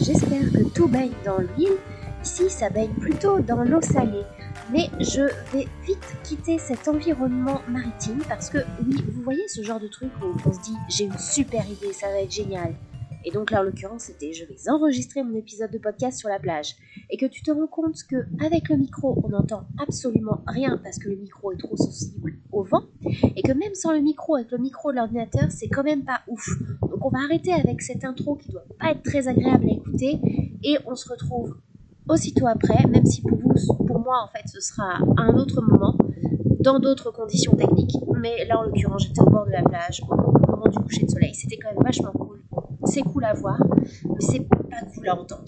j'espère que tout baigne dans l'huile. Ici, ça baigne plutôt dans l'eau salée. Mais je vais vite quitter cet environnement maritime parce que, oui, vous voyez ce genre de truc où on se dit j'ai une super idée, ça va être génial. Et donc là, en l'occurrence, c'était je vais enregistrer mon épisode de podcast sur la plage. Et que tu te rends compte que avec le micro, on n'entend absolument rien parce que le micro est trop sensible au vent. Et que même sans le micro, avec le micro de l'ordinateur, c'est quand même pas ouf. Donc on va arrêter avec cette intro qui doit pas être très agréable à écouter. Et on se retrouve aussitôt après, même si pour vous, pour moi, en fait, ce sera à un autre moment, dans d'autres conditions techniques. Mais là, en l'occurrence, j'étais au bord de la plage au moment du coucher de soleil. C'était quand même vachement cool. C'est cool à voir, mais c'est pas cool à entendre.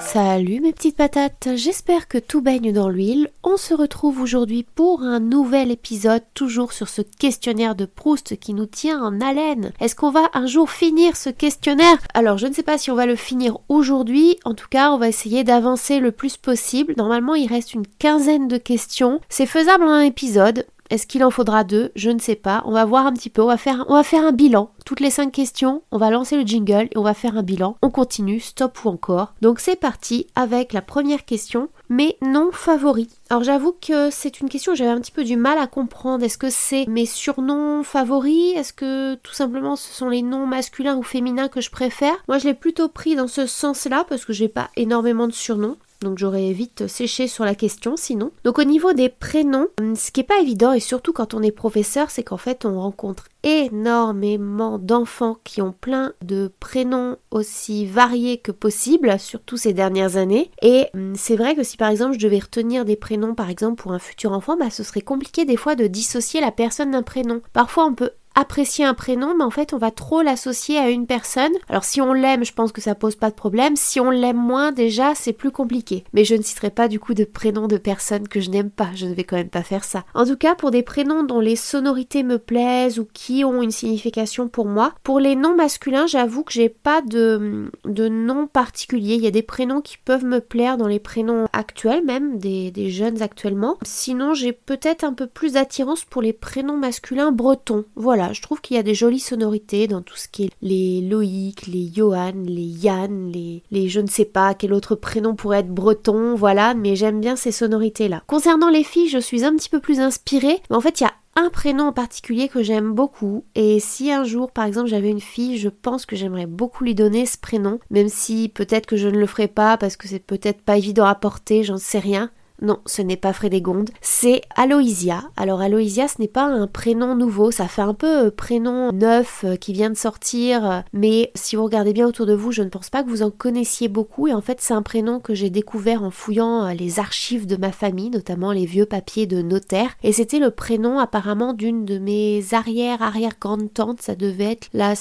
Salut mes petites patates, j'espère que tout baigne dans l'huile. On se retrouve aujourd'hui pour un nouvel épisode, toujours sur ce questionnaire de Proust qui nous tient en haleine. Est-ce qu'on va un jour finir ce questionnaire? Alors je ne sais pas si on va le finir aujourd'hui, en tout cas on va essayer d'avancer le plus possible. Normalement il reste une quinzaine de questions. C'est faisable en un épisode, est-ce qu'il en faudra deux? Je ne sais pas. On va voir un petit peu. On va faire, un bilan. Toutes les cinq questions, on va lancer le jingle et on va faire un bilan. On continue, stop ou encore. Donc c'est parti avec la première question. Mes noms favoris. Alors j'avoue que c'est une question que j'avais un petit peu du mal à comprendre. Est-ce que c'est mes surnoms favoris? Est-ce que tout simplement ce sont les noms masculins ou féminins que je préfère? Moi je l'ai plutôt pris dans ce sens-là parce que j'ai pas énormément de surnoms. Donc j'aurais vite séché sur la question sinon. Donc au niveau des prénoms, ce qui n'est pas évident et surtout quand on est professeur, c'est qu'en fait on rencontre énormément d'enfants qui ont plein de prénoms aussi variés que possible, surtout ces dernières années. Et hum, c'est vrai que si par exemple je devais retenir des prénoms par exemple pour un futur enfant, bah ce serait compliqué des fois de dissocier la personne d'un prénom. Parfois on peut apprécier un prénom, mais en fait on va trop l'associer à une personne. Alors si on l'aime, je pense que ça pose pas de problème. Si on l'aime moins, déjà c'est plus compliqué. Mais je ne citerai pas du coup de prénoms de personnes que je n'aime pas. Je ne vais quand même pas faire ça. En tout cas, pour des prénoms dont les sonorités me plaisent ou qui ont une signification pour moi, pour les noms masculins, j'avoue que j'ai pas de, de nom particulier. Il y a des prénoms qui peuvent me plaire dans les prénoms actuels, même des, des jeunes actuellement. Sinon, j'ai peut-être un peu plus d'attirance pour les prénoms masculins bretons. Voilà je trouve qu'il y a des jolies sonorités dans tout ce qui est les Loïc, les Johan, les Yann, les, les je ne sais pas quel autre prénom pourrait être breton, voilà, mais j'aime bien ces sonorités-là. Concernant les filles, je suis un petit peu plus inspirée, mais en fait, il y a un prénom en particulier que j'aime beaucoup et si un jour par exemple j'avais une fille je pense que j'aimerais beaucoup lui donner ce prénom même si peut-être que je ne le ferai pas parce que c'est peut-être pas évident à porter j'en sais rien non, ce n'est pas Frédégonde, c'est Aloysia. Alors Aloysia, ce n'est pas un prénom nouveau, ça fait un peu euh, prénom neuf euh, qui vient de sortir, euh, mais si vous regardez bien autour de vous, je ne pense pas que vous en connaissiez beaucoup, et en fait c'est un prénom que j'ai découvert en fouillant les archives de ma famille, notamment les vieux papiers de notaire, et c'était le prénom apparemment d'une de mes arrière-arrière-grandes-tantes, ça devait être la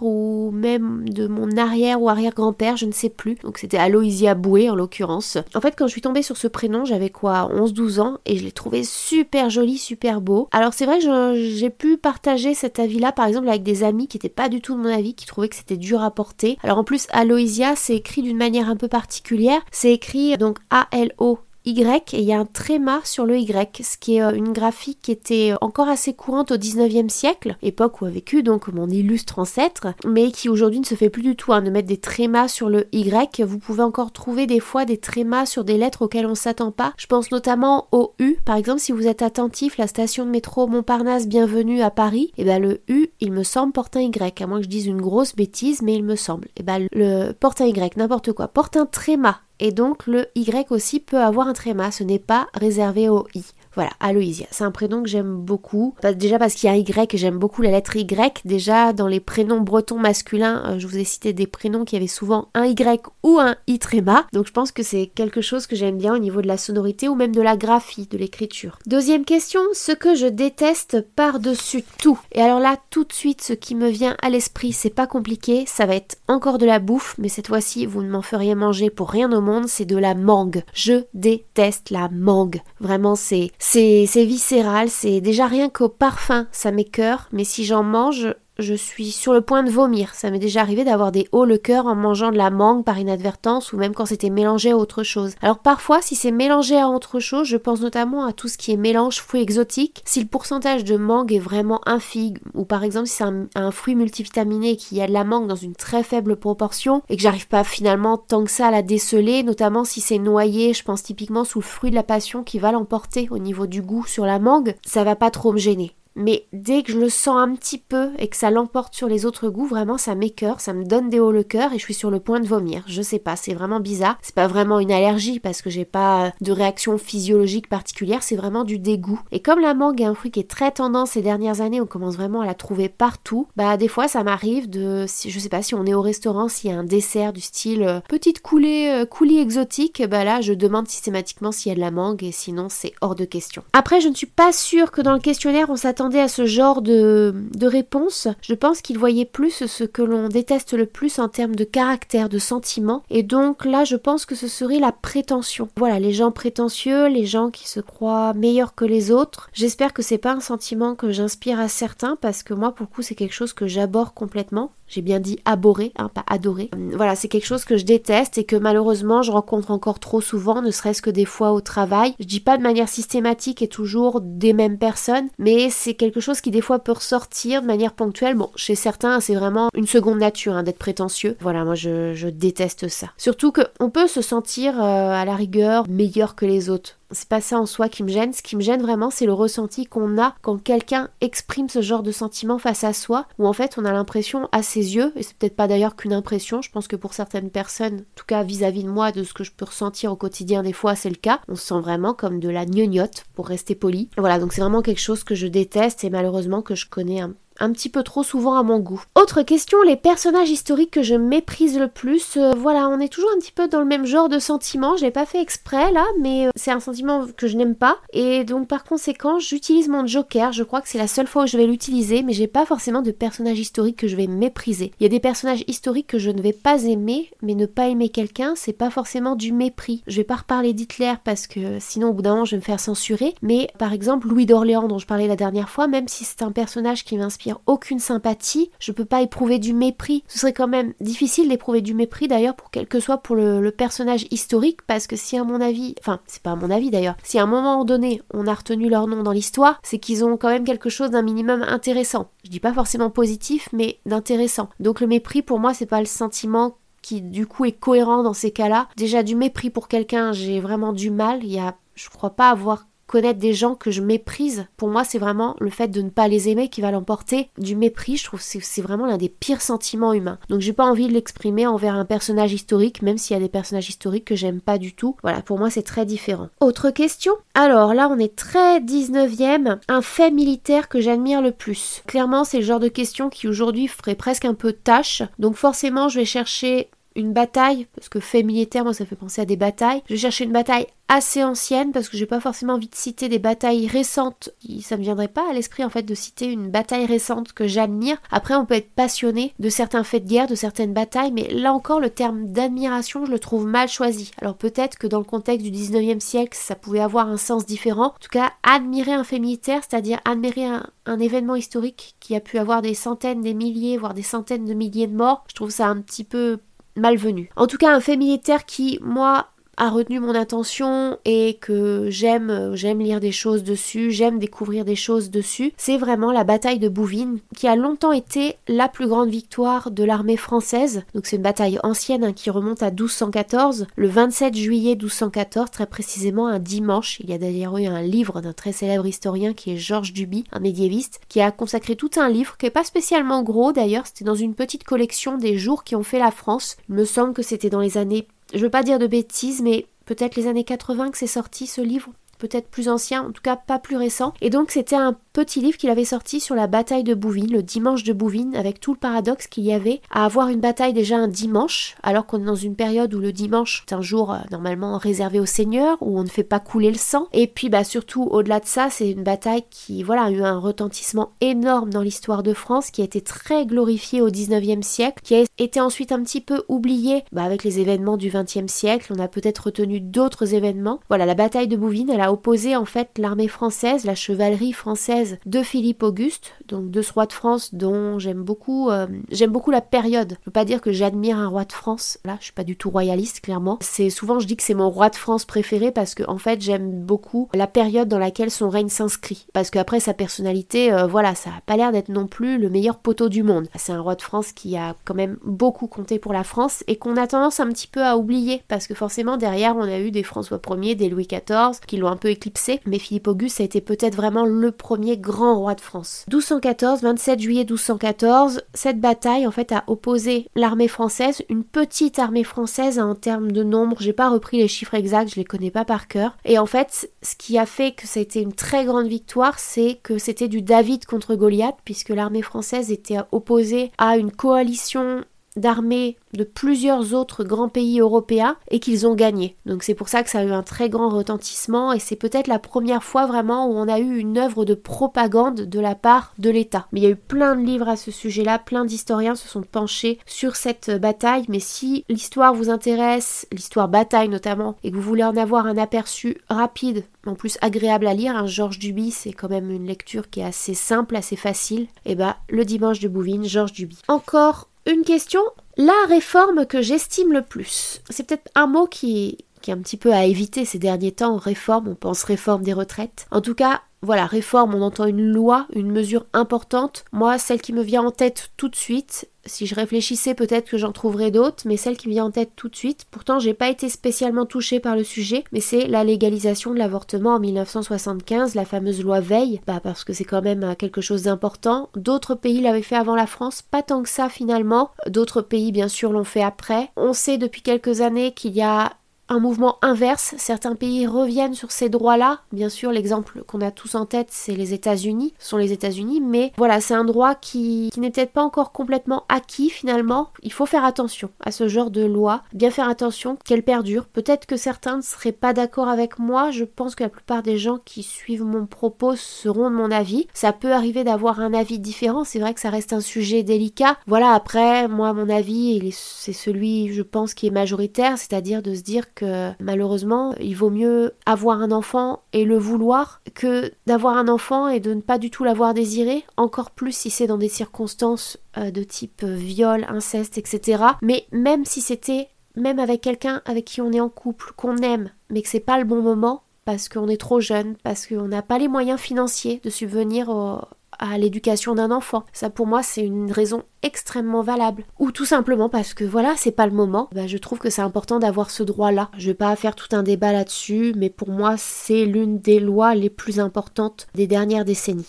ou même de mon arrière ou arrière-grand-père, je ne sais plus. Donc c'était Aloysia Boué en l'occurrence. En fait, quand je suis tombée sur ce prénom, j'avais quoi 11-12 ans et je l'ai trouvé super joli, super beau. Alors c'est vrai j'ai pu partager cet avis-là par exemple avec des amis qui n'étaient pas du tout de mon avis, qui trouvaient que c'était dur à porter. Alors en plus, Aloysia, c'est écrit d'une manière un peu particulière. C'est écrit donc A-L-O y et il y a un tréma sur le Y, ce qui est euh, une graphique qui était encore assez courante au 19e siècle, époque où a vécu donc mon illustre ancêtre, mais qui aujourd'hui ne se fait plus du tout, hein, de mettre des trémas sur le Y. Vous pouvez encore trouver des fois des trémas sur des lettres auxquelles on s'attend pas. Je pense notamment au U, par exemple si vous êtes attentif, la station de métro Montparnasse bienvenue à Paris, et eh ben le U, il me semble porte un Y, à moins que je dise une grosse bêtise, mais il me semble. Et eh ben le porte un Y, n'importe quoi, porte un tréma et donc le Y aussi peut avoir un tréma, ce n'est pas réservé au I. Voilà, Aloysia, c'est un prénom que j'aime beaucoup. Déjà parce qu'il y a Y, j'aime beaucoup la lettre Y. Déjà, dans les prénoms bretons masculins, euh, je vous ai cité des prénoms qui avaient souvent un Y ou un I tréma. Donc je pense que c'est quelque chose que j'aime bien au niveau de la sonorité ou même de la graphie, de l'écriture. Deuxième question, ce que je déteste par-dessus tout. Et alors là, tout de suite, ce qui me vient à l'esprit, c'est pas compliqué, ça va être encore de la bouffe, mais cette fois-ci, vous ne m'en feriez manger pour rien au monde, c'est de la mangue. Je déteste la mangue. Vraiment, c'est c'est viscéral, c'est déjà rien qu'au parfum, ça m'écœure, mais si j'en mange, je suis sur le point de vomir. Ça m'est déjà arrivé d'avoir des hauts le cœur en mangeant de la mangue par inadvertance ou même quand c'était mélangé à autre chose. Alors parfois, si c'est mélangé à autre chose, je pense notamment à tout ce qui est mélange fruits exotiques. Si le pourcentage de mangue est vraiment infime, ou par exemple si c'est un, fruit multivitaminé qui a de la mangue dans une très faible proportion et que j'arrive pas finalement tant que ça à la déceler, notamment si c'est noyé, je pense typiquement sous le fruit de la passion qui va l'emporter au niveau du goût sur la mangue, ça va pas trop me gêner. Mais dès que je le sens un petit peu et que ça l'emporte sur les autres goûts, vraiment ça m'écœure, ça me donne des hauts le cœur et je suis sur le point de vomir. Je sais pas, c'est vraiment bizarre. C'est pas vraiment une allergie parce que j'ai pas de réaction physiologique particulière, c'est vraiment du dégoût. Et comme la mangue est un fruit qui est très tendance ces dernières années, on commence vraiment à la trouver partout. Bah des fois ça m'arrive de, je sais pas si on est au restaurant, s'il y a un dessert du style euh, petite coulée, euh, coulis exotique, bah là je demande systématiquement s'il y a de la mangue et sinon c'est hors de question. Après je ne suis pas sûre que dans le questionnaire on s'attend à ce genre de, de réponse, je pense qu'il voyait plus ce que l'on déteste le plus en termes de caractère, de sentiment. Et donc là, je pense que ce serait la prétention. Voilà, les gens prétentieux, les gens qui se croient meilleurs que les autres. J'espère que c'est pas un sentiment que j'inspire à certains parce que moi, pour le coup, c'est quelque chose que j'aborde complètement. J'ai bien dit abhorrer, hein, pas adorer. Voilà, c'est quelque chose que je déteste et que malheureusement je rencontre encore trop souvent, ne serait-ce que des fois au travail. Je dis pas de manière systématique et toujours des mêmes personnes, mais c'est quelque chose qui des fois peut ressortir de manière ponctuelle. Bon, chez certains, c'est vraiment une seconde nature hein, d'être prétentieux. Voilà, moi je, déteste ça. Surtout qu'on peut se sentir euh, à la rigueur meilleur que les autres c'est pas ça en soi qui me gêne. Ce qui me gêne vraiment, c'est le ressenti qu'on a quand quelqu'un exprime ce genre de sentiment face à soi, où en fait on a l'impression à ses yeux, et c'est peut-être pas d'ailleurs qu'une impression, je pense que pour certaines personnes, en tout cas vis-à-vis de moi, de ce que je peux ressentir au quotidien, des fois c'est le cas, on se sent vraiment comme de la gnognotte, pour rester poli. Voilà, donc c'est vraiment quelque chose que je déteste et malheureusement que je connais un, un petit peu trop souvent à mon goût. Autre question, les personnages historiques que je méprise le plus. Euh, voilà, on est toujours un petit peu dans le même genre de sentiment. Je l'ai pas fait exprès là, mais euh, c'est un sentiment que je n'aime pas. Et donc par conséquent, j'utilise mon Joker. Je crois que c'est la seule fois où je vais l'utiliser, mais j'ai pas forcément de personnages historiques que je vais mépriser. Il y a des personnages historiques que je ne vais pas aimer, mais ne pas aimer quelqu'un, c'est pas forcément du mépris. Je vais pas reparler d'Hitler parce que sinon au bout d'un moment je vais me faire censurer. Mais par exemple Louis d'Orléans dont je parlais la dernière fois, même si c'est un personnage qui m'inspire aucune sympathie, je peux pas éprouver du mépris. Ce serait quand même difficile d'éprouver du mépris d'ailleurs pour quel que soit pour le, personnage historique, parce que si à mon avis, enfin c'est pas à mon avis d'ailleurs, si à un moment donné on a retenu leur nom dans l'histoire, c'est qu'ils ont quand même quelque chose d'un minimum intéressant. Je dis pas forcément positif, mais d'intéressant. Donc le mépris pour moi c'est pas le sentiment qui du coup est cohérent dans ces cas-là. Déjà du mépris pour quelqu'un, j'ai vraiment du mal. Il y a, je crois pas avoir connaître des gens que je méprise, pour moi, c'est vraiment le fait de ne pas les aimer qui va l'emporter. Du mépris, je trouve que c'est vraiment l'un des pires sentiments humains. Donc j'ai pas envie de l'exprimer envers un personnage historique, même s'il y a des personnages historiques que j'aime pas du tout. Voilà, pour moi, c'est très différent. Autre question? Alors là, on est très 19e. Un fait militaire que j'admire le plus. Clairement, c'est le genre de question qui aujourd'hui ferait presque un peu tâche. Donc forcément, je vais chercher une bataille, parce que fait militaire, moi ça fait penser à des batailles. Je chercher une bataille assez ancienne parce que j'ai pas forcément envie de citer des batailles récentes. Ça me viendrait pas à l'esprit en fait de citer une bataille récente que j'admire. Après, on peut être passionné de certains faits de guerre, de certaines batailles, mais là encore, le terme d'admiration, je le trouve mal choisi. Alors peut-être que dans le contexte du 19e siècle, ça pouvait avoir un sens différent. En tout cas, admirer un fait militaire, c'est-à-dire admirer un événement historique qui a pu avoir des centaines, des milliers, voire des centaines de milliers de morts, je trouve ça un petit peu malvenu. En tout cas, un fait militaire qui, moi, a retenu mon attention et que j'aime j'aime lire des choses dessus, j'aime découvrir des choses dessus, c'est vraiment la bataille de Bouvines qui a longtemps été la plus grande victoire de l'armée française. Donc c'est une bataille ancienne hein, qui remonte à 1214, le 27 juillet 1214 très précisément un dimanche. Il y a d'ailleurs eu un livre d'un très célèbre historien qui est Georges Duby, un médiéviste, qui a consacré tout un livre qui est pas spécialement gros d'ailleurs, c'était dans une petite collection des jours qui ont fait la France. Il me semble que c'était dans les années je veux pas dire de bêtises, mais peut-être les années 80 que c'est sorti ce livre peut-être plus ancien, en tout cas pas plus récent. Et donc c'était un petit livre qu'il avait sorti sur la bataille de Bouvines, le dimanche de Bouvines, avec tout le paradoxe qu'il y avait à avoir une bataille déjà un dimanche, alors qu'on est dans une période où le dimanche est un jour euh, normalement réservé au Seigneur, où on ne fait pas couler le sang. Et puis bah surtout au-delà de ça, c'est une bataille qui voilà a eu un retentissement énorme dans l'histoire de France, qui a été très glorifiée au 19e siècle, qui a été ensuite un petit peu oubliée bah, avec les événements du 20e siècle. On a peut-être retenu d'autres événements. Voilà, la bataille de Bouvines, elle a a opposé en fait l'armée française, la chevalerie française de Philippe Auguste, donc de ce roi de France dont j'aime beaucoup, euh, beaucoup la période. Je peux pas dire que j'admire un roi de France. Là, je suis pas du tout royaliste, clairement. C'est souvent je dis que c'est mon roi de France préféré parce que en fait j'aime beaucoup la période dans laquelle son règne s'inscrit. Parce qu'après sa personnalité, euh, voilà, ça a pas l'air d'être non plus le meilleur poteau du monde. C'est un roi de France qui a quand même beaucoup compté pour la France et qu'on a tendance un petit peu à oublier parce que forcément derrière on a eu des François Ier, des Louis XIV qui l'ont un éclipsé, mais Philippe Auguste a été peut-être vraiment le premier grand roi de France. 1214, 27 juillet 1214, cette bataille en fait a opposé l'armée française, une petite armée française en termes de nombre, j'ai pas repris les chiffres exacts, je les connais pas par cœur. Et en fait, ce qui a fait que ça a été une très grande victoire, c'est que c'était du David contre Goliath, puisque l'armée française était opposée à une coalition d'armées de plusieurs autres grands pays européens et qu'ils ont gagné. Donc c'est pour ça que ça a eu un très grand retentissement et c'est peut-être la première fois vraiment où on a eu une œuvre de propagande de la part de l'État. Mais il y a eu plein de livres à ce sujet-là, plein d'historiens se sont penchés sur cette bataille, mais si l'histoire vous intéresse, l'histoire bataille notamment, et que vous voulez en avoir un aperçu rapide, en plus agréable à lire, un Georges Duby, c'est quand même une lecture qui est assez simple, assez facile, et bah le dimanche de Bouvines, Georges Duby. Encore une question, la réforme que j'estime le plus. C'est peut-être un mot qui, qui est un petit peu à éviter ces derniers temps. Réforme, on pense réforme des retraites. En tout cas, voilà, réforme, on entend une loi, une mesure importante. Moi, celle qui me vient en tête tout de suite, si je réfléchissais, peut-être que j'en trouverais d'autres, mais celle qui me vient en tête tout de suite, pourtant j'ai pas été spécialement touchée par le sujet, mais c'est la légalisation de l'avortement en 1975, la fameuse loi Veil, bah parce que c'est quand même euh, quelque chose d'important. D'autres pays l'avaient fait avant la France, pas tant que ça finalement. D'autres pays bien sûr l'ont fait après. On sait depuis quelques années qu'il y a un mouvement inverse. Certains pays reviennent sur ces droits-là. Bien sûr, l'exemple qu'on a tous en tête, c'est les États-Unis, sont les États-Unis, mais voilà, c'est un droit qui, qui n'est peut-être pas encore complètement acquis finalement. Il faut faire attention à ce genre de loi, bien faire attention qu'elle perdure. Peut-être que certains ne seraient pas d'accord avec moi. Je pense que la plupart des gens qui suivent mon propos seront de mon avis. Ça peut arriver d'avoir un avis différent. C'est vrai que ça reste un sujet délicat. Voilà, après, moi, mon avis, c'est celui, je pense, qui est majoritaire, c'est-à-dire de se dire que malheureusement, il vaut mieux avoir un enfant et le vouloir que d'avoir un enfant et de ne pas du tout l'avoir désiré, encore plus si c'est dans des circonstances euh, de type euh, viol, inceste, etc. Mais même si c'était même avec quelqu'un avec qui on est en couple, qu'on aime, mais que c'est pas le bon moment, parce qu'on est trop jeune, parce qu'on n'a pas les moyens financiers de subvenir au, à l'éducation d'un enfant. Ça pour moi c'est une raison extrêmement valable. Ou tout simplement parce que voilà, c'est pas le moment. Bah, je trouve que c'est important d'avoir ce droit-là. Je vais pas faire tout un débat là-dessus, mais pour moi c'est l'une des lois les plus importantes des dernières décennies.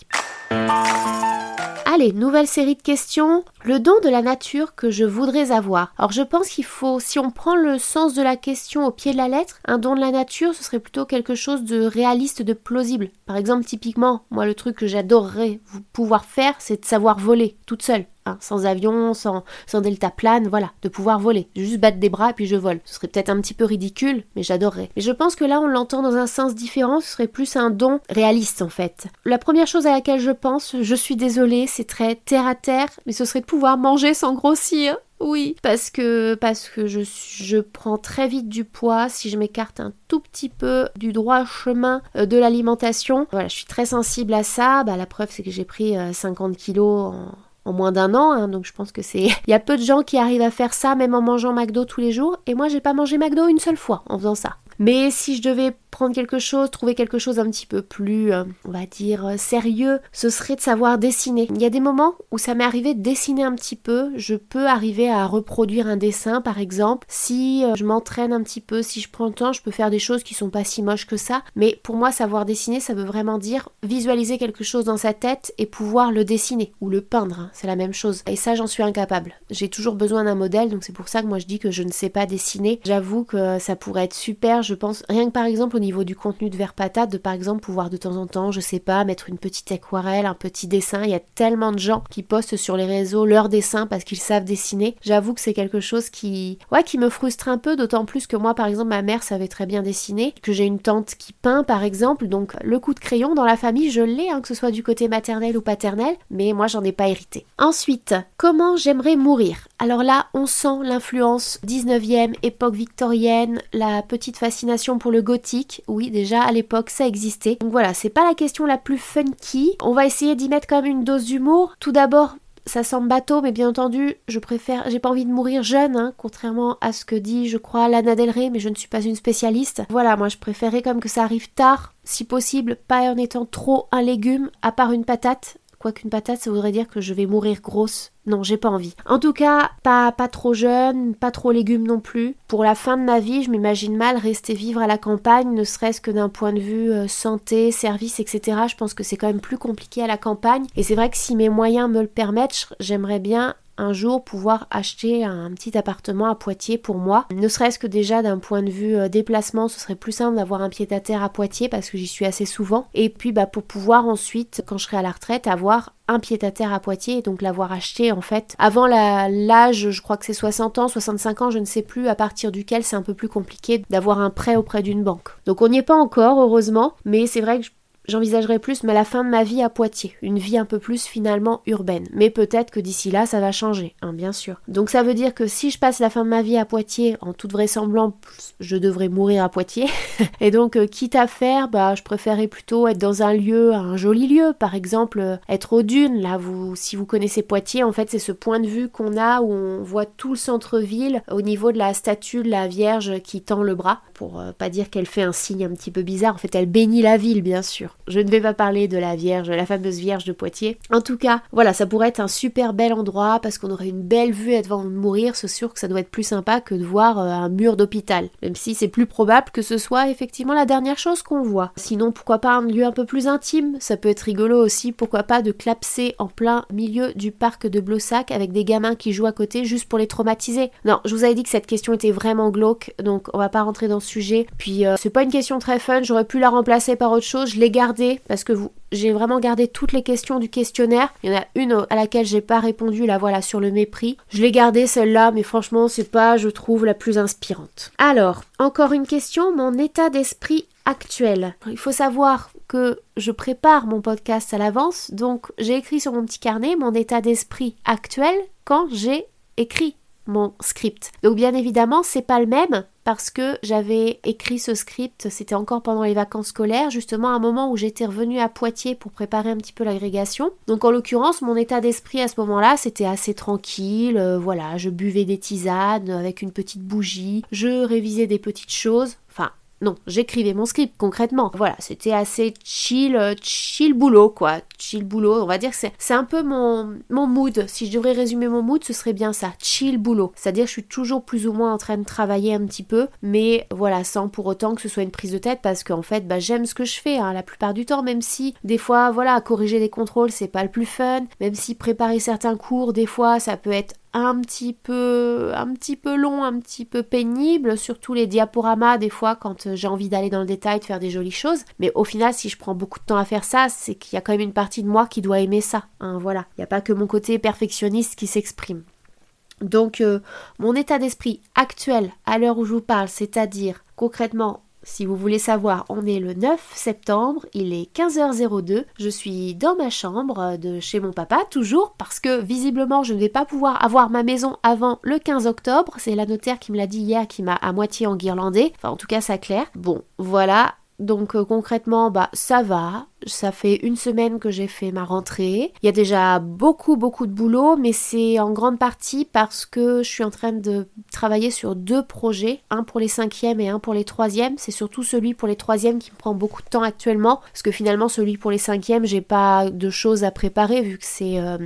Allez, nouvelle série de questions. Le don de la nature que je voudrais avoir. Alors je pense qu'il faut, si on prend le sens de la question au pied de la lettre, un don de la nature, ce serait plutôt quelque chose de réaliste, de plausible. Par exemple, typiquement, moi le truc que j'adorerais pouvoir faire, c'est de savoir voler toute seule. Hein, sans avion, sans, sans deltaplane, voilà, de pouvoir voler. Juste battre des bras et puis je vole. Ce serait peut-être un petit peu ridicule, mais j'adorerais. Mais je pense que là, on l'entend dans un sens différent, ce serait plus un don réaliste en fait. La première chose à laquelle je pense, je suis désolée, c'est très terre à terre, mais ce serait de pouvoir manger sans grossir. Oui, parce que parce que je, je prends très vite du poids si je m'écarte un tout petit peu du droit chemin euh, de l'alimentation. Voilà, je suis très sensible à ça. Bah, la preuve, c'est que j'ai pris 50 euh, kilos en en moins d'un an, hein, donc je pense que c'est. Il y a peu de gens qui arrivent à faire ça même en mangeant McDo tous les jours, et moi j'ai pas mangé McDo une seule fois en faisant ça. Mais si je devais prendre quelque chose, trouver quelque chose un petit peu plus, euh, on va dire, euh, sérieux, ce serait de savoir dessiner. Il y a des moments où ça m'est arrivé de dessiner un petit peu. Je peux arriver à reproduire un dessin, par exemple. Si euh, je m'entraîne un petit peu, si je prends le temps, je peux faire des choses qui sont pas si moches que ça. Mais pour moi, savoir dessiner, ça veut vraiment dire visualiser quelque chose dans sa tête et pouvoir le dessiner ou le peindre. Hein. c'est la même chose. Et ça, j'en suis incapable. J'ai toujours besoin d'un modèle, donc c'est pour ça que moi je dis que je ne sais pas dessiner. J'avoue que ça pourrait être super, je pense. Rien que par exemple niveau du contenu de verre patate, de par exemple pouvoir de temps en temps, je sais pas, mettre une petite aquarelle, un petit dessin. Il y a tellement de gens qui postent sur les réseaux leurs dessins parce qu'ils savent dessiner. J'avoue que c'est quelque chose qui, ouais, qui me frustre un peu, d'autant plus que moi, par exemple, ma mère savait très bien dessiner, que j'ai une tante qui peint, par exemple, donc le coup de crayon dans la famille, je l'ai, hein, que ce soit du côté maternel ou paternel, mais moi, j'en ai pas hérité. Ensuite, comment j'aimerais mourir? Alors là, on sent l'influence 19e, époque victorienne, la petite fascination pour le gothique Oui, déjà à l'époque ça existait. Donc voilà, c'est pas la question la plus funky. On va essayer d'y mettre quand même une dose d'humour. Tout d'abord, ça semble bateau, mais bien entendu, je préfère, j'ai pas envie de mourir jeune, hein, contrairement à ce que dit, je crois, Lana Del Rey, mais je ne suis pas une spécialiste. Voilà, moi je préférais comme que ça arrive tard, si possible, pas en étant trop un légume, à part une patate, Quoiqu'une patate, ça voudrait dire que je vais mourir grosse. Non, j'ai pas envie. En tout cas, pas, pas trop jeune, pas trop légumes non plus. Pour la fin de ma vie, je m'imagine mal rester vivre à la campagne, ne serait-ce que d'un point de vue euh, santé, service, etc. Je pense que c'est quand même plus compliqué à la campagne. Et c'est vrai que si mes moyens me le permettent, j'aimerais bien un jour pouvoir acheter un petit appartement à Poitiers pour moi. Ne serait-ce que déjà d'un point de vue euh, déplacement, ce serait plus simple d'avoir un pied-à-terre à Poitiers parce que j'y suis assez souvent. Et puis bah, pour pouvoir ensuite, quand je serai à la retraite, avoir un pied-à-terre à Poitiers et donc l'avoir acheté en fait avant l'âge, je crois que c'est 60 ans, 65 ans, je ne sais plus, à partir duquel c'est un peu plus compliqué d'avoir un prêt auprès d'une banque. Donc on n'y est pas encore, heureusement, mais c'est vrai que je j'envisagerais plus la fin de ma vie à Poitiers, une vie un peu plus finalement urbaine. Mais peut-être que d'ici là ça va changer, hein, bien sûr. Donc ça veut dire que si je passe la fin de ma vie à Poitiers, en toute vraisemblance, je devrais mourir à Poitiers. Et donc euh, quitte à faire, bah je préférerais plutôt être dans un lieu, un joli lieu, par exemple euh, être aux dunes. Là, vous, si vous connaissez Poitiers, en fait c'est ce point de vue qu'on a où on voit tout le centre-ville au niveau de la statue de la Vierge qui tend le bras, pour euh, pas dire qu'elle fait un signe un petit peu bizarre. En fait, elle bénit la ville, bien sûr. Je ne vais pas parler de la Vierge, la fameuse Vierge de Poitiers. En tout cas, voilà, ça pourrait être un super bel endroit parce qu'on aurait une belle vue avant de mourir. C'est sûr que ça doit être plus sympa que de voir euh, un mur d'hôpital. Même si c'est plus probable que ce soit effectivement la dernière chose qu'on voit. Sinon, pourquoi pas un lieu un peu plus intime? Ça peut être rigolo aussi. Pourquoi pas de clapser en plein milieu du parc de Blossac avec des gamins qui jouent à côté juste pour les traumatiser Non, je vous avais dit que cette question était vraiment glauque, donc on va pas rentrer dans ce sujet. Puis euh, c'est pas une question très fun. J'aurais pu la remplacer par autre chose. Je l'ai gardée parce que j'ai vraiment gardé toutes les questions du questionnaire. Il y en a une à laquelle j'ai pas répondu, là voilà, sur le mépris. Je l'ai gardée celle-là, mais franchement, c'est pas, je trouve, la plus inspirante. Alors, encore une question, mon état d'esprit actuel. Il faut savoir que je prépare mon podcast à l'avance, donc j'ai écrit sur mon petit carnet mon état d'esprit actuel quand j'ai écrit mon script. Donc bien évidemment, c'est pas le même parce que j'avais écrit ce script, c'était encore pendant les vacances scolaires, justement à un moment où j'étais revenue à Poitiers pour préparer un petit peu l'agrégation. Donc en l'occurrence, mon état d'esprit à ce moment-là, c'était assez tranquille, euh, voilà, je buvais des tisanes avec une petite bougie, je révisais des petites choses, enfin non, j'écrivais mon script concrètement. Voilà, c'était assez chill, euh, chill boulot quoi. Chill boulot, on va dire que c'est un peu mon, mon mood. Si je devrais résumer mon mood, ce serait bien ça, chill boulot. C'est-à-dire je suis toujours plus ou moins en train de travailler un petit peu, mais voilà, sans pour autant que ce soit une prise de tête parce qu'en fait, bah, j'aime ce que je fais hein, la plupart du temps, même si des fois, voilà, corriger des contrôles, c'est pas le plus fun, même si préparer certains cours, des fois, ça peut être un petit peu un petit peu long, un petit peu pénible, surtout les diaporamas des fois quand euh, j'ai envie d'aller dans le détail, de faire des jolies choses. Mais au final, si je prends beaucoup de temps à faire ça, c'est qu'il y a quand même une partie de moi qui doit aimer ça. Hein, voilà, il n'y a pas que mon côté perfectionniste qui s'exprime. Donc euh, mon état d'esprit actuel à l'heure où je vous parle, c'est-à-dire concrètement si vous voulez savoir, on est le 9 septembre, il est 15h02, je suis dans ma chambre de chez mon papa, toujours, parce que visiblement je ne vais pas pouvoir avoir ma maison avant le 15 octobre, c'est la notaire qui me l'a dit hier, qui m'a à moitié enguirlandé, enfin en tout cas ça clair. Bon, voilà, donc euh, concrètement, bah ça va, ça fait une semaine que j'ai fait ma rentrée. Il y a déjà beaucoup beaucoup de boulot, mais c'est en grande partie parce que je suis en train de travailler sur deux projets, un pour les cinquièmes et un pour les troisièmes. C'est surtout celui pour les troisièmes qui me prend beaucoup de temps actuellement, parce que finalement celui pour les cinquièmes, j'ai pas de choses à préparer vu que c'est euh,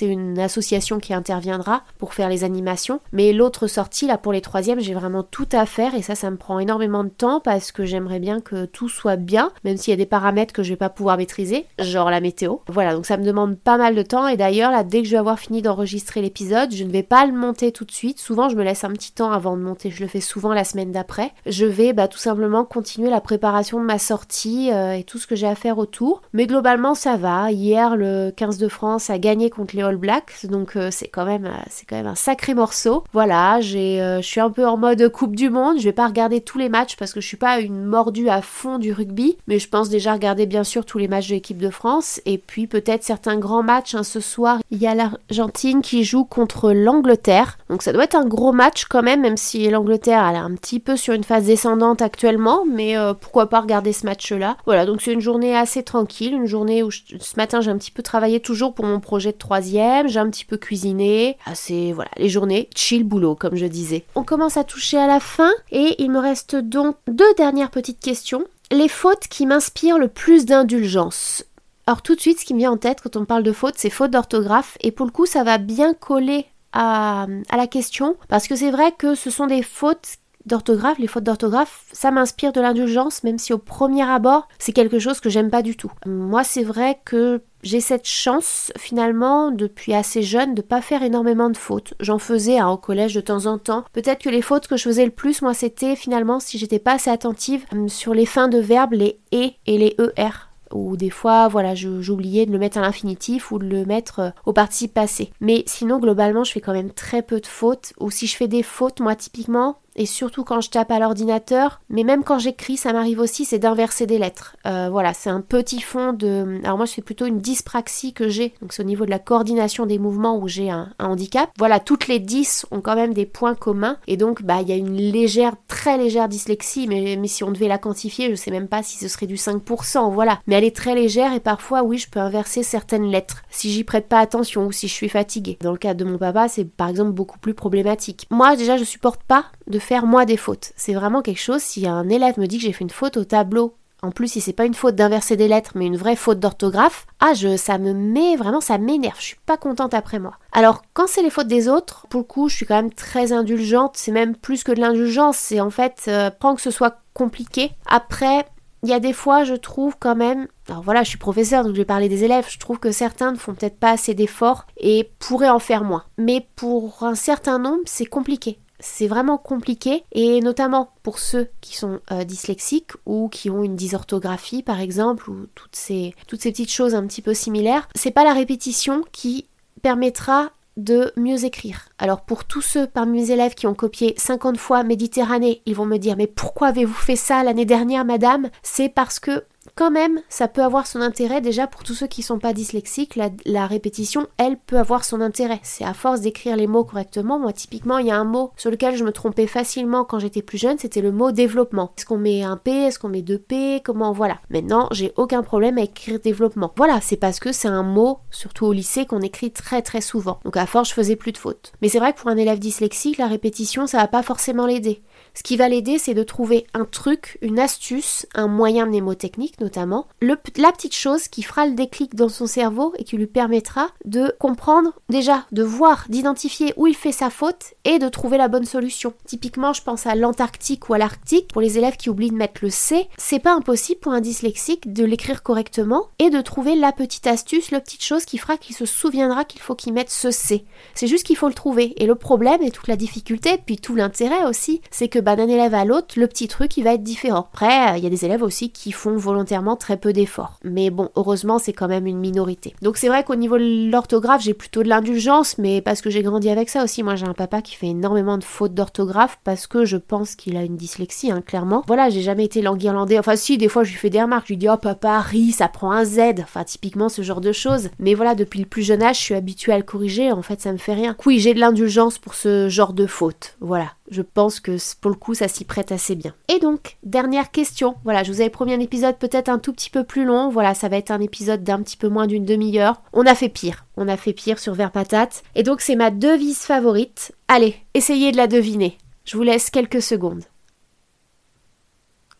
une association qui interviendra pour faire les animations. Mais l'autre sortie là pour les troisièmes, j'ai vraiment tout à faire et ça, ça me prend énormément de temps parce que j'aimerais bien que tout soit bien, même s'il y a des paramètres que je vais pas pouvoir maîtriser, genre la météo. Voilà, donc ça me demande pas mal de temps et d'ailleurs là dès que je vais avoir fini d'enregistrer l'épisode, je ne vais pas le monter tout de suite. Souvent je me laisse un petit temps avant de monter, je le fais souvent la semaine d'après. Je vais bah, tout simplement continuer la préparation de ma sortie euh, et tout ce que j'ai à faire autour. Mais globalement ça va. Hier le 15 de France a gagné contre les All Blacks, donc euh, c'est quand même euh, quand même un sacré morceau. Voilà, je suis un peu en mode Coupe du Monde. Je vais pas regarder tous les matchs parce que je suis pas une mordue à fond du rugby, mais je pense déjà regarder bien sûr tous les matchs de l'équipe de France. Et puis peut-être certains grands matchs. Hein. Ce soir, il y a l'Argentine qui joue contre l'Angleterre. Donc ça doit être un gros match quand même, même si l'Angleterre elle est un petit peu sur une phase descendante actuellement. Mais euh, pourquoi pas regarder ce match-là. Voilà, donc c'est une journée assez tranquille. Une journée où ce matin j'ai un petit peu travaillé toujours pour mon projet de troisième. J'ai un petit peu cuisiné. Ah, c'est voilà, les journées chill boulot comme je disais. On commence à toucher à la fin et il me reste donc deux dernières petites questions. Les fautes qui m'inspirent le plus d'indulgence. Alors tout de suite, ce qui me vient en tête quand on parle de fautes, c'est faute d'orthographe. Et pour le coup, ça va bien coller à, à la question. Parce que c'est vrai que ce sont des fautes d'orthographe, les fautes d'orthographe, ça m'inspire de l'indulgence, même si au premier abord, c'est quelque chose que j'aime pas du tout. Moi, c'est vrai que j'ai cette chance finalement depuis assez jeune de pas faire énormément de fautes. J'en faisais hein, au collège de temps en temps. Peut-être que les fautes que je faisais le plus, moi, c'était finalement si j'étais pas assez attentive hum, sur les fins de verbes, les et et les er ou des fois, voilà, j'oubliais de le mettre à l'infinitif ou de le mettre euh, au participe passé. Mais sinon, globalement, je fais quand même très peu de fautes. Ou si je fais des fautes, moi, typiquement, et surtout quand je tape à l'ordinateur, mais même quand j'écris, ça m'arrive aussi, c'est d'inverser des lettres. Euh, voilà, c'est un petit fond de... Alors moi fais plutôt une dyspraxie que j'ai, donc c'est au niveau de la coordination des mouvements où j'ai un, handicap. Voilà, toutes les 10 ont quand même des points communs, et donc bah il y a une légère, très légère dyslexie, mais, mais si on devait la quantifier, je sais même pas si ce serait du 5%, voilà. Mais elle est très légère et parfois oui, je peux inverser certaines lettres, si j'y prête pas attention ou si je suis fatiguée. Dans le cas de mon papa, c'est par exemple beaucoup plus problématique. Moi déjà je supporte pas de faire moi des fautes. C'est vraiment quelque chose, si un élève me dit que j'ai fait une faute au tableau, en plus si c'est pas une faute d'inverser des lettres, mais une vraie faute d'orthographe, ah je, ça me met vraiment, ça m'énerve, je suis pas contente après moi. Alors quand c'est les fautes des autres, pour le coup je suis quand même très indulgente, c'est même plus que de l'indulgence, c'est en fait, euh, prendre que ce soit compliqué. Après, il y a des fois, je trouve quand même, alors voilà, je suis professeur, donc je vais parler des élèves, je trouve que certains ne font peut-être pas assez d'efforts et pourraient en faire moins. Mais pour un certain nombre, c'est compliqué c'est vraiment compliqué et notamment pour ceux qui sont euh, dyslexiques ou qui ont une dysorthographie par exemple ou toutes ces, toutes ces petites choses un petit peu similaires, c'est pas la répétition qui permettra de mieux écrire. Alors pour tous ceux parmi mes élèves qui ont copié 50 fois Méditerranée, ils vont me dire mais pourquoi avez-vous fait ça l'année dernière madame? C'est parce que quand même, ça peut avoir son intérêt déjà pour tous ceux qui sont pas dyslexiques. La, répétition, elle peut avoir son intérêt. C'est à force d'écrire les mots correctement. Moi, typiquement, il y a un mot sur lequel je me trompais facilement quand j'étais plus jeune, c'était le mot développement. Est-ce qu'on met un P? Est-ce qu'on met deux P? Comment Voilà. Maintenant, j'ai aucun problème à écrire développement. Voilà, c'est parce que c'est un mot, surtout au lycée, qu'on écrit très très souvent. Donc à force, je faisais plus de fautes. Mais c'est vrai que pour un élève dyslexique, la répétition, ça va pas forcément l'aider. Ce qui va l'aider, c'est de trouver un truc, une astuce, un moyen mnémotechnique notamment, la petite chose qui fera le déclic dans son cerveau et qui lui permettra de comprendre, déjà, de voir, d'identifier où il fait sa faute et de trouver la bonne solution. Typiquement, je pense à l'Antarctique ou à l'Arctique, pour les élèves qui oublient de mettre le C, c'est pas impossible pour un dyslexique de l'écrire correctement et de trouver la petite astuce, la petite chose qui fera qu'il se souviendra qu'il faut qu'il mette ce C. C'est juste qu'il faut le trouver. Et le problème et toute la difficulté, puis tout l'intérêt aussi, c'est que bah, d'un élève à l'autre, le petit truc il va être différent. Après, il y a des élèves aussi qui font volontairement très peu d'efforts. Mais bon, heureusement, c'est quand même une minorité. Donc c'est vrai qu'au niveau de l'orthographe, j'ai plutôt de l'indulgence, mais parce que j'ai grandi avec ça aussi. Moi, j'ai un papa qui fait énormément de fautes d'orthographe parce que je pense qu'il a une dyslexie, hein, clairement. Voilà, j'ai jamais été langue irlandais. Enfin, si, des fois, je lui fais des remarques. Je lui dis, oh papa, ri, ça prend un Z. Enfin, typiquement ce genre de choses. Mais voilà, depuis le plus jeune âge, je suis habituée à le corriger. En fait, ça me fait rien. Oui, j'ai de l'indulgence pour ce genre de fautes. Voilà je pense que pour le coup ça s'y prête assez bien. Et donc, dernière question. Voilà, je vous avais promis un épisode peut-être un tout petit peu plus long. Voilà, ça va être un épisode d'un petit peu moins d'une demi-heure. On a fait pire. On a fait pire sur Vert Patate. Et donc c'est ma devise favorite. Allez, essayez de la deviner. Je vous laisse quelques secondes.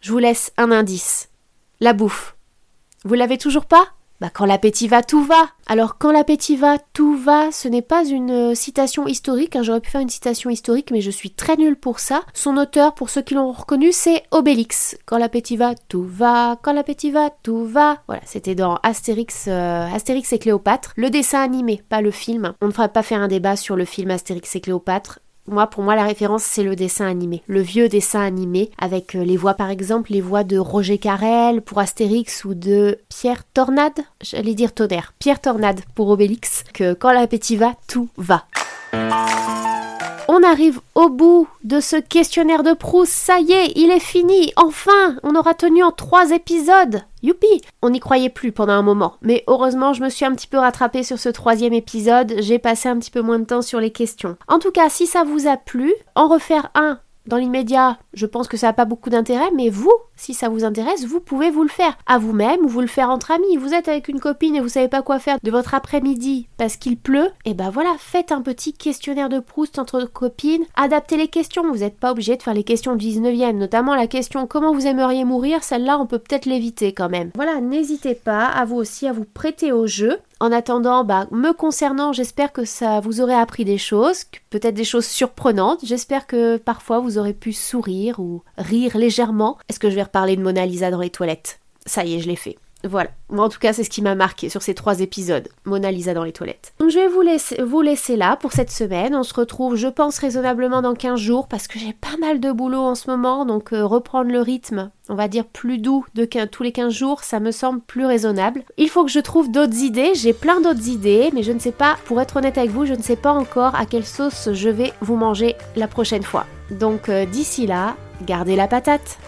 Je vous laisse un indice. La bouffe. Vous l'avez toujours pas? Bah quand l'appétit va, tout va. Alors quand l'appétit va, tout va, ce n'est pas une euh, citation historique, hein, j'aurais pu faire une citation historique, mais je suis très nulle pour ça. Son auteur, pour ceux qui l'ont reconnu, c'est Obélix. Quand l'appétit va, tout va, quand l'appétit va, tout va. Voilà, c'était dans Astérix, euh, Astérix et Cléopâtre, le dessin animé, pas le film. On ne fera pas faire un débat sur le film Astérix et Cléopâtre. Moi, pour moi, la référence, c'est le dessin animé. Le vieux dessin animé, avec euh, les voix, par exemple, les voix de Roger Carrel pour Astérix ou de Pierre Tornade. J'allais dire tonnerre. Pierre Tornade pour Obélix. Que quand l'appétit va, tout va. On arrive au bout de ce questionnaire de Proust. Ça y est, il est fini. Enfin, on aura tenu en trois épisodes. Youpi On n'y croyait plus pendant un moment. Mais heureusement, je me suis un petit peu rattrapée sur ce troisième épisode. J'ai passé un petit peu moins de temps sur les questions. En tout cas, si ça vous a plu, en refaire un dans l'immédiat, je pense que ça n'a pas beaucoup d'intérêt, mais vous, si ça vous intéresse, vous pouvez vous le faire à vous-même ou vous le faire entre amis. Vous êtes avec une copine et vous savez pas quoi faire de votre après-midi parce qu'il pleut, et ben voilà, faites un petit questionnaire de Proust entre copines, adaptez les questions. Vous n'êtes pas obligé de faire les questions du 19e, notamment la question comment vous aimeriez mourir, celle-là on peut peut-être l'éviter quand même. Voilà, n'hésitez pas à vous aussi à vous prêter au jeu. En attendant, bah, me concernant, j'espère que ça vous aurait appris des choses, peut-être des choses surprenantes. J'espère que parfois vous aurez pu sourire ou rire légèrement. Est-ce que je vais reparler de Mona Lisa dans les toilettes? Ça y est, je l'ai fait. Voilà. En tout cas, c'est ce qui m'a marqué sur ces trois épisodes. Mona Lisa dans les toilettes. Donc je vais vous laisser, vous laisser là pour cette semaine. On se retrouve, je pense, raisonnablement dans 15 jours parce que j'ai pas mal de boulot en ce moment. Donc euh, reprendre le rythme, on va dire plus doux de tous les 15 jours, ça me semble plus raisonnable. Il faut que je trouve d'autres idées. J'ai plein d'autres idées, mais je ne sais pas, pour être honnête avec vous, je ne sais pas encore à quelle sauce je vais vous manger la prochaine fois. Donc euh, d'ici là, gardez la patate.